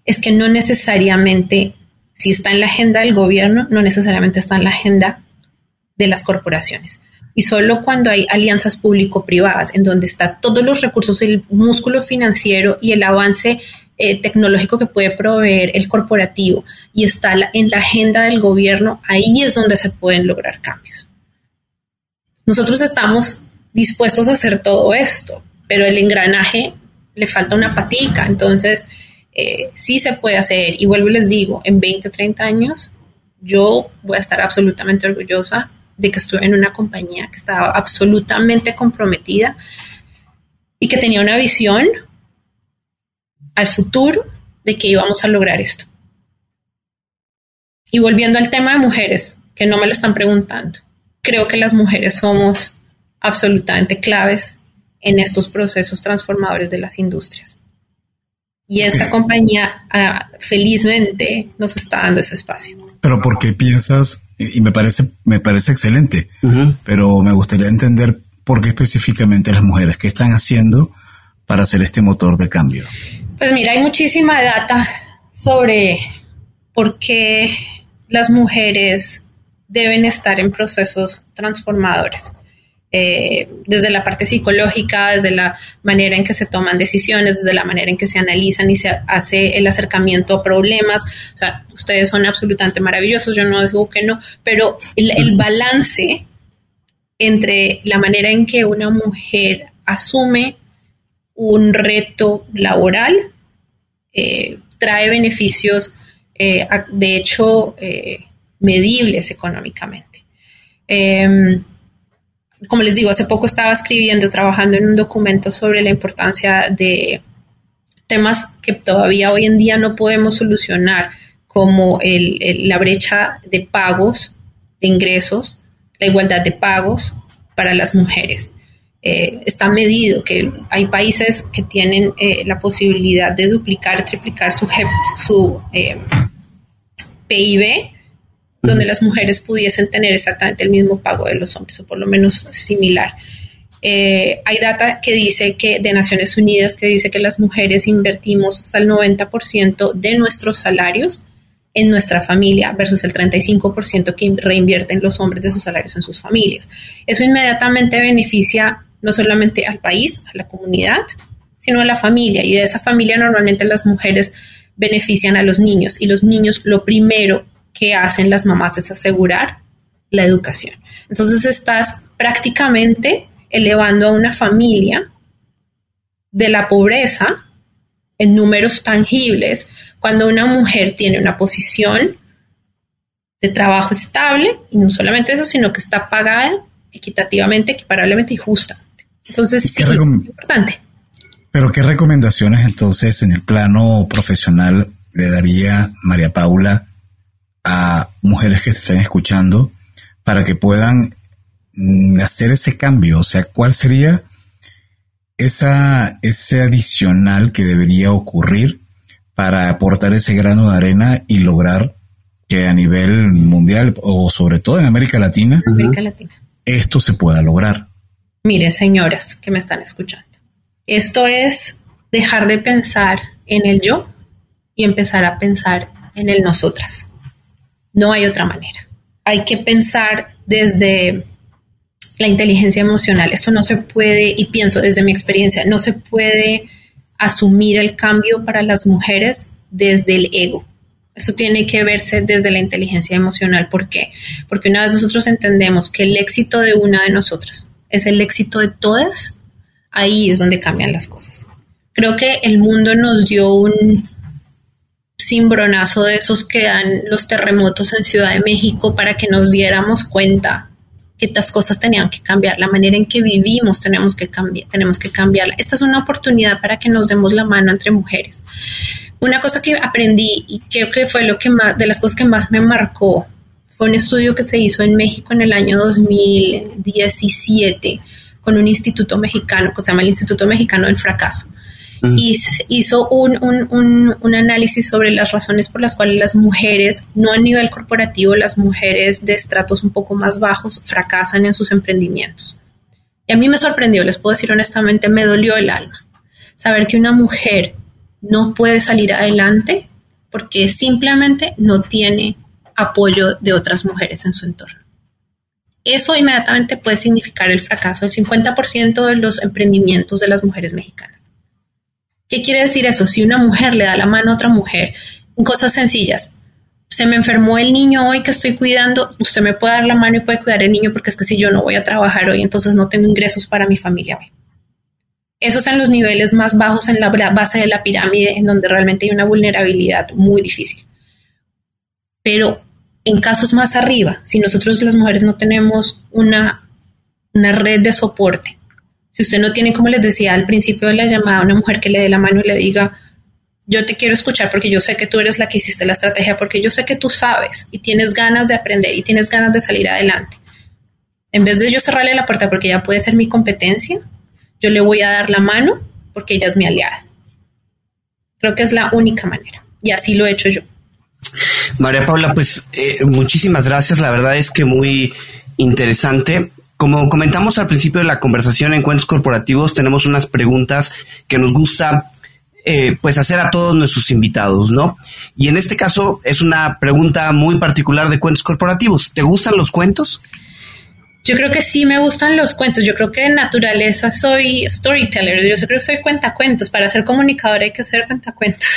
es que no necesariamente, si está en la agenda del gobierno, no necesariamente está en la agenda de las corporaciones y solo cuando hay alianzas público-privadas en donde está todos los recursos, el músculo financiero y el avance eh, tecnológico que puede proveer el corporativo y está en la agenda del gobierno, ahí es donde se pueden lograr cambios. Nosotros estamos dispuestos a hacer todo esto, pero el engranaje le falta una patica, entonces eh, sí se puede hacer y vuelvo y les digo, en 20, 30 años yo voy a estar absolutamente orgullosa de que estuve en una compañía que estaba absolutamente comprometida y que tenía una visión al futuro de que íbamos a lograr esto. Y volviendo al tema de mujeres, que no me lo están preguntando, creo que las mujeres somos absolutamente claves en estos procesos transformadores de las industrias. Y esta compañía ah, felizmente nos está dando ese espacio. Pero ¿por qué piensas y me parece, me parece excelente, pero me gustaría entender por qué específicamente las mujeres, qué están haciendo para hacer este motor de cambio. Pues mira, hay muchísima data sobre por qué las mujeres deben estar en procesos transformadores. Eh, desde la parte psicológica, desde la manera en que se toman decisiones, desde la manera en que se analizan y se hace el acercamiento a problemas. O sea, ustedes son absolutamente maravillosos, yo no digo que no, pero el, balance entre la manera en que una mujer asume un reto laboral eh, trae beneficios. Eh, de hecho, medibles económicamente. Em, como les digo, hace poco estaba escribiendo, trabajando en un documento sobre la importancia de temas que todavía hoy en día no podemos solucionar, como la brecha de pagos, de ingresos, la igualdad de pagos para las mujeres. Eh, está medido que hay países que tienen eh, la posibilidad de duplicar, triplicar su, su eh, PIB, donde las mujeres pudiesen tener exactamente el mismo pago de los hombres, o por lo menos similar. hay data que dice que de Naciones Unidas que dice que las mujeres invertimos hasta el 90% de nuestros salarios en nuestra familia versus el 35% que reinvierten los hombres de sus salarios en sus familias. Eso inmediatamente beneficia no solamente al país, a la comunidad, sino a la familia. Y de esa familia normalmente las mujeres benefician a los niños y los niños lo primero que hacen las mamás es asegurar la educación. Entonces estás prácticamente elevando a una familia de la pobreza en números tangibles cuando una mujer tiene una posición de trabajo estable y no solamente eso, sino que está pagada equitativamente, equiparablemente y justamente. Entonces, sí, es importante. Pero ¿qué recomendaciones entonces en el plano profesional le daría María Paula a mujeres que se estén escuchando para que puedan mm, hacer ese cambio? O sea, ¿cuál sería esa, ese adicional que debería ocurrir para aportar ese grano de arena y lograr que a nivel mundial o sobre todo en América Latina, esto se pueda lograr. Mire, señoras que me están escuchando, esto es dejar de pensar en el yo y empezar a pensar en el nosotras. No hay otra manera. Hay que pensar desde la inteligencia emocional. Esto no se puede, y pienso desde mi experiencia, no se puede asumir el cambio para las mujeres desde el ego. Eso tiene que verse desde la inteligencia emocional. ¿Por qué? Porque una vez nosotros entendemos que el éxito de una de nosotras es el éxito de todas, ahí es donde cambian las cosas. Creo que el mundo nos dio un cimbronazo de esos que dan los terremotos en Ciudad de México para que nos diéramos cuenta que estas cosas tenían que cambiar, la manera en que vivimos tenemos que cambiar, tenemos que cambiarla. Esta es una oportunidad para que nos demos la mano entre mujeres. Una cosa que aprendí y creo que fue lo que más, de las cosas que más me marcó, fue un estudio que se hizo en México en el año 2017 con un instituto mexicano, que se llama el Instituto Mexicano del Fracaso y hizo un, un, un, análisis sobre las razones por las cuales las mujeres, no a nivel corporativo, las mujeres de estratos un poco más bajos fracasan en sus emprendimientos. Y a mí me sorprendió, les puedo decir honestamente, me dolió el alma saber que una mujer no puede salir adelante porque simplemente no tiene apoyo de otras mujeres en su entorno. Eso inmediatamente puede significar el fracaso del 50% de los emprendimientos de las mujeres mexicanas. ¿Qué quiere decir eso? Si una mujer le da la mano a otra mujer, cosas sencillas. Se me enfermó el niño hoy que estoy cuidando, usted me puede dar la mano y puede cuidar el niño porque es que si yo no voy a trabajar hoy, entonces no tengo ingresos para mi familia hoy. Esos son los niveles más bajos en la base de la pirámide, en donde realmente hay una vulnerabilidad muy difícil. Pero en casos más arriba, si nosotros las mujeres no tenemos una, una red de soporte, si usted no tiene, como les decía al principio de la llamada, una mujer que le dé la mano y le diga, yo te quiero escuchar porque yo sé que tú eres la que hiciste la estrategia, porque yo sé que tú sabes y tienes ganas de aprender y tienes ganas de salir adelante. En vez de yo cerrarle la puerta porque ella puede ser mi competencia, yo le voy a dar la mano porque ella es mi aliada. Creo que es la única manera y así lo he hecho yo. María Paula, pues eh, muchísimas gracias. La verdad es que muy interesante. Como comentamos al principio de la conversación en Cuentos Corporativos, tenemos unas preguntas que nos gusta eh, pues hacer a todos nuestros invitados, ¿no? Y en este caso es una pregunta muy particular de cuentos corporativos. ¿Te gustan los cuentos? Yo creo que sí me gustan los cuentos. Yo creo que de naturaleza soy storyteller. Yo creo que soy cuentacuentos. Para ser comunicador hay que ser cuentacuentos.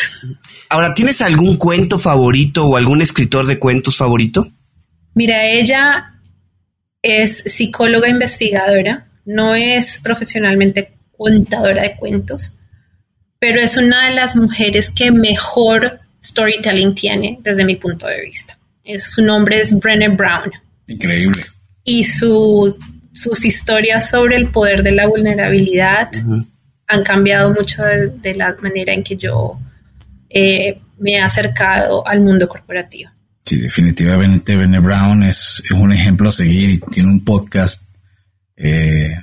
Ahora, ¿tienes algún cuento favorito o algún escritor de cuentos favorito? Mira, ella es psicóloga investigadora, no es profesionalmente contadora de cuentos, pero es una de las mujeres que mejor storytelling tiene desde mi punto de vista. su nombre es Brené Brown. Increíble. Y su, sus historias sobre el poder de la vulnerabilidad han cambiado mucho de, la manera en que yo eh, me he acercado al mundo corporativo. Sí, definitivamente Brené Brown es, un ejemplo a seguir y tiene un podcast. Eh,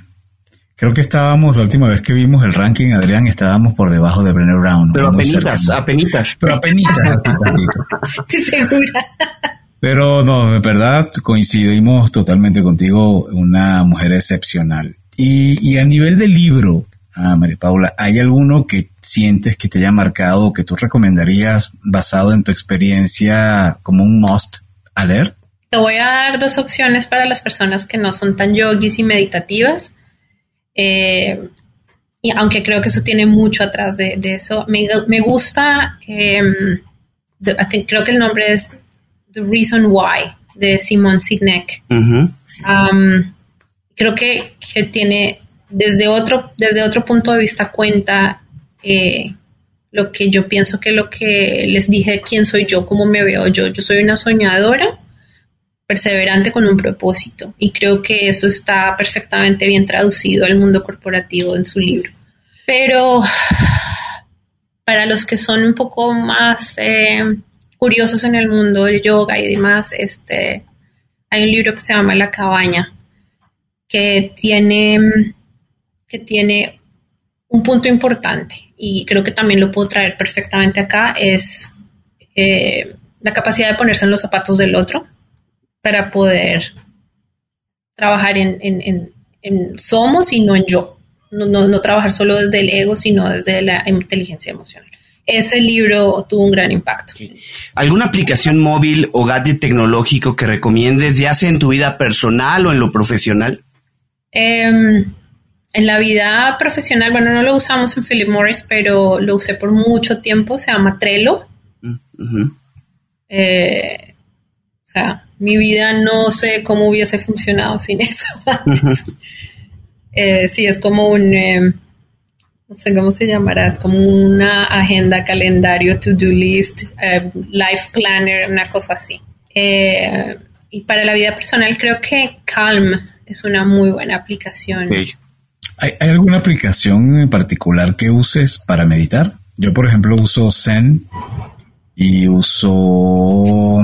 creo que estábamos, la última vez que vimos el ranking, Adrián, estábamos por debajo de Brené Brown. Pero apenitas, apenitas. Pero apenitas. Estoy segura. Pero no, en verdad coincidimos totalmente contigo, una mujer excepcional. Y, y a nivel de libro, Ah, María Paula, ¿hay alguno que sientes que te haya marcado o que tú recomendarías basado en tu experiencia como un must a leer? Te voy a dar dos opciones para las personas que no son tan yogis y meditativas. Eh, y aunque creo que eso tiene mucho atrás de, eso, me, gusta, em, creo que el nombre es The Reason Why de Simon Sinek. creo que, que tiene desde otro, desde otro punto de vista cuenta eh, lo que yo pienso que lo que les dije, quién soy yo, cómo me veo yo. Yo soy una soñadora, perseverante con un propósito y creo que eso está perfectamente bien traducido al mundo corporativo en su libro. Pero para los que son un poco más eh, curiosos en el mundo del yoga y demás, este, hay un libro que se llama La cabaña, que tiene que tiene un punto importante y creo que también lo puedo traer perfectamente acá, es eh, la capacidad de ponerse en los zapatos del otro para poder trabajar en, somos y no en yo. No, trabajar solo desde el ego, sino desde la inteligencia emocional. Ese libro tuvo un gran impacto. ¿Alguna aplicación móvil o gadget tecnológico que recomiendes, ya sea en tu vida personal o en lo profesional? Eh, en la vida profesional, bueno, no lo usamos en Philip Morris, pero lo usé por mucho tiempo, se llama Trello. Mm, eh, o sea, mi vida no sé cómo hubiese funcionado sin eso. eh, sí, es como un, eh, no sé cómo se llamará, es como una agenda, calendario, to-do list, eh, life planner, una cosa así. y para la vida personal creo que Calm es una muy buena aplicación. ¿Hay, alguna aplicación en particular que uses para meditar? Yo, por ejemplo, uso Zen y uso...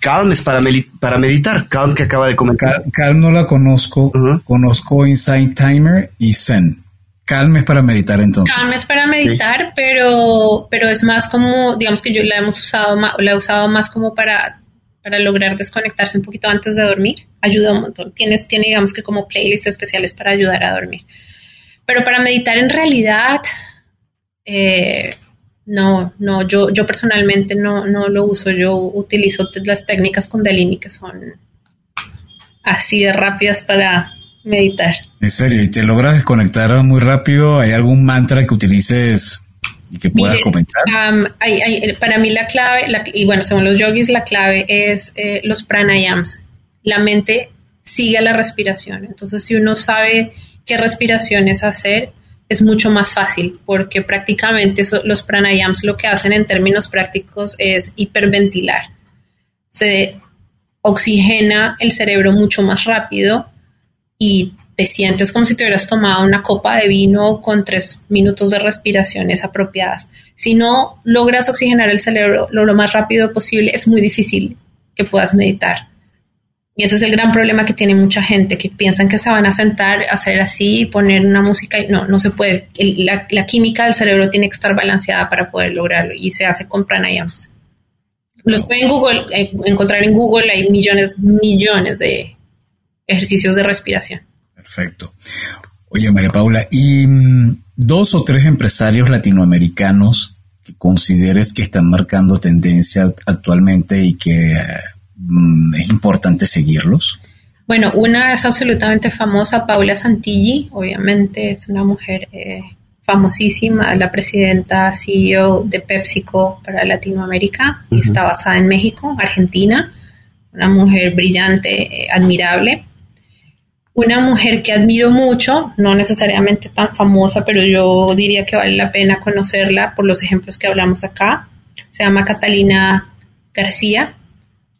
Calm es para, para meditar, Calm que acaba de comentar. Calm, no la conozco, conozco Insight Timer y Zen. Calm es para meditar entonces. Calm es para meditar, pero, pero es más como, digamos que yo la hemos usado, la he usado más como para, para lograr desconectarse un poquito antes de dormir. Ayuda un montón. Tienes, tiene, digamos que como playlists especiales para ayudar a dormir. Pero para meditar en realidad, eh, no, no, yo, yo personalmente no, no lo uso. Yo utilizo las técnicas Kundalini que son así de rápidas para meditar. En serio, ¿y te logras desconectar muy rápido? ¿Hay algún mantra que utilices y que puedas comentar? para mí la clave, y bueno, según los yogis, la clave es eh, los pranayams. La mente sigue la respiración. Entonces, si uno sabe qué respiraciones hacer, es mucho más fácil porque prácticamente los pranayams lo que hacen en términos prácticos es hiperventilar. Se oxigena el cerebro mucho más rápido y te sientes como si te hubieras tomado una copa de vino con tres minutos de respiraciones apropiadas. Si no logras oxigenar el cerebro lo más rápido posible, es muy difícil que puedas meditar. Y ese es el gran problema que tiene mucha gente, que piensan que se van a sentar, hacer así y poner una música. Y no, no se puede. la, química del cerebro tiene que estar balanceada para poder lograrlo y se hace con pranayams. Los pueden Google, eh, encontrar en Google, hay millones, millones de ejercicios de respiración. Perfecto. Oye, María Paula, ¿y mm, dos o tres empresarios latinoamericanos que consideres que están marcando tendencia actualmente y que Mm, es importante seguirlos? Bueno, una es absolutamente famosa, Paula Santilli, obviamente es una mujer eh, famosísima, la presidenta CEO de PepsiCo para Latinoamérica está basada en México, Argentina, una mujer brillante, eh, admirable. Una mujer que admiro mucho, no necesariamente tan famosa, pero yo diría que vale la pena conocerla por los ejemplos que hablamos acá. Se llama Catalina García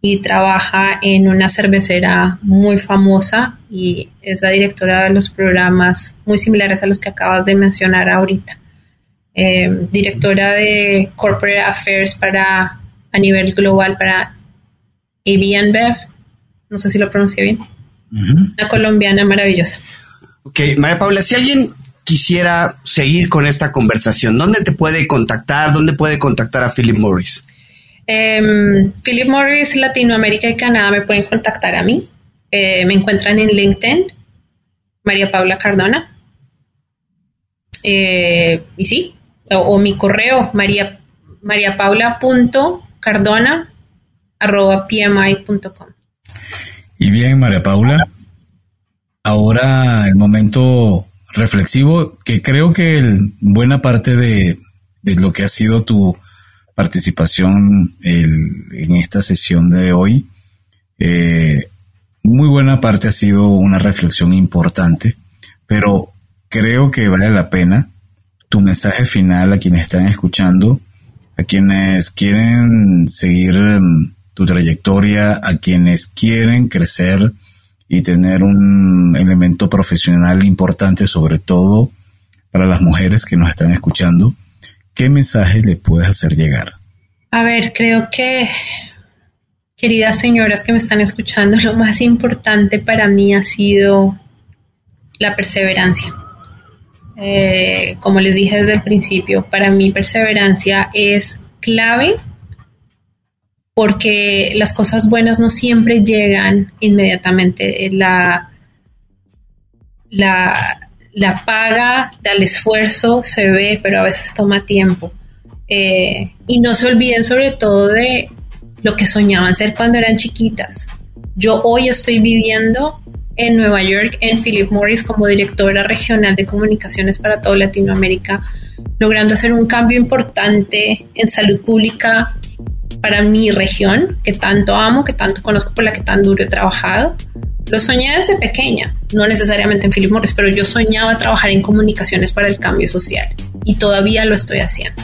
y trabaja en una cervecera muy famosa y es la directora de los programas muy similares a los que acabas de mencionar ahorita. Eh, directora de Corporate Affairs para a nivel global para AB Bev, no sé si lo pronuncié bien, una colombiana maravillosa. Ok, María Paula, si alguien quisiera seguir con esta conversación, ¿dónde te puede contactar? ¿Dónde puede contactar a Philip Morris? Em, Philip Morris, Latinoamérica y Canadá me pueden contactar a mí. Eh, me encuentran en LinkedIn, María Paula Cardona. Eh, y sí, o, mi correo, maría, mariapaula.cardona.pmi.com. Y bien, María Paula, ahora el momento reflexivo que creo que buena parte de, de lo que ha sido tu participación en esta sesión de hoy. Eh, muy buena parte ha sido una reflexión importante, pero creo que vale la pena tu mensaje final a quienes están escuchando, a quienes quieren seguir mm, tu trayectoria, a quienes quieren crecer y tener un elemento profesional importante, sobre todo para las mujeres que nos están escuchando. ¿qué mensaje le puedes hacer llegar? A ver, creo que, queridas señoras que me están escuchando, lo más importante para mí ha sido la perseverancia. Eh, como les dije desde el principio, para mí perseverancia es clave porque las cosas buenas no siempre llegan inmediatamente. La, la, la paga del esfuerzo se ve, pero a veces toma tiempo. Eh, y no se olviden sobre todo de lo que soñaban ser cuando eran chiquitas. Yo hoy estoy viviendo en Nueva York, en Philip Morris, como directora regional de comunicaciones para toda Latinoamérica, logrando hacer un cambio importante en salud pública para mi región, que tanto amo, que tanto conozco, por la que tan duro he trabajado. Lo soñé desde pequeña, no necesariamente en Philip Morris, pero yo soñaba trabajar en comunicaciones para el cambio social y todavía lo estoy haciendo.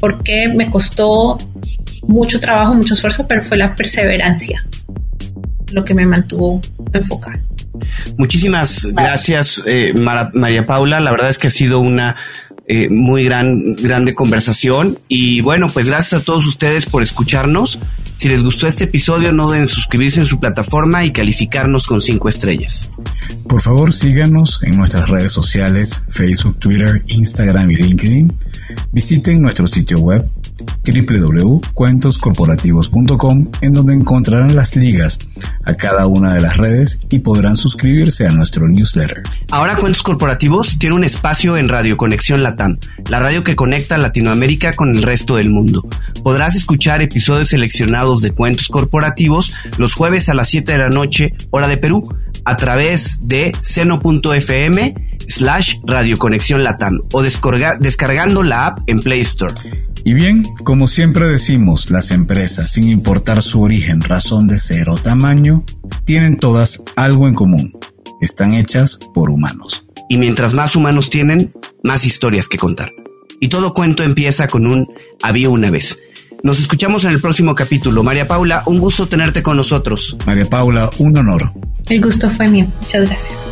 Porque me costó mucho trabajo, mucho esfuerzo, pero fue la perseverancia lo que me mantuvo enfocada. Muchísimas gracias, eh, María Paula. La verdad es que ha sido una eh, muy gran, grande conversación. Y bueno, pues gracias a todos ustedes por escucharnos. Si les gustó este episodio, no deben suscribirse en su plataforma y calificarnos con cinco estrellas. Por favor, síganos en nuestras redes sociales, Facebook, Twitter, Instagram y LinkedIn. Visiten nuestro sitio web www.cuentoscorporativos.com en donde encontrarán las ligas a cada una de las redes y podrán suscribirse a nuestro newsletter. Ahora Cuentos Corporativos tiene un espacio en Radio Conexión Latam, la radio que conecta Latinoamérica con el resto del mundo. Podrás escuchar episodios seleccionados de Cuentos Corporativos los jueves a las 7 de la noche, hora de Perú, a través de seno.fm slash Radio Conexión Latam o descargando la app en Play Store. Y bien, como siempre decimos, las empresas, sin importar su origen, razón de ser o tamaño, tienen todas algo en común. Están hechas por humanos. Y mientras más humanos tienen, más historias que contar. Y todo cuento empieza con un había una vez. Nos escuchamos en el próximo capítulo. María Paula, un gusto tenerte con nosotros. María Paula, un honor. El gusto fue mío. Muchas gracias.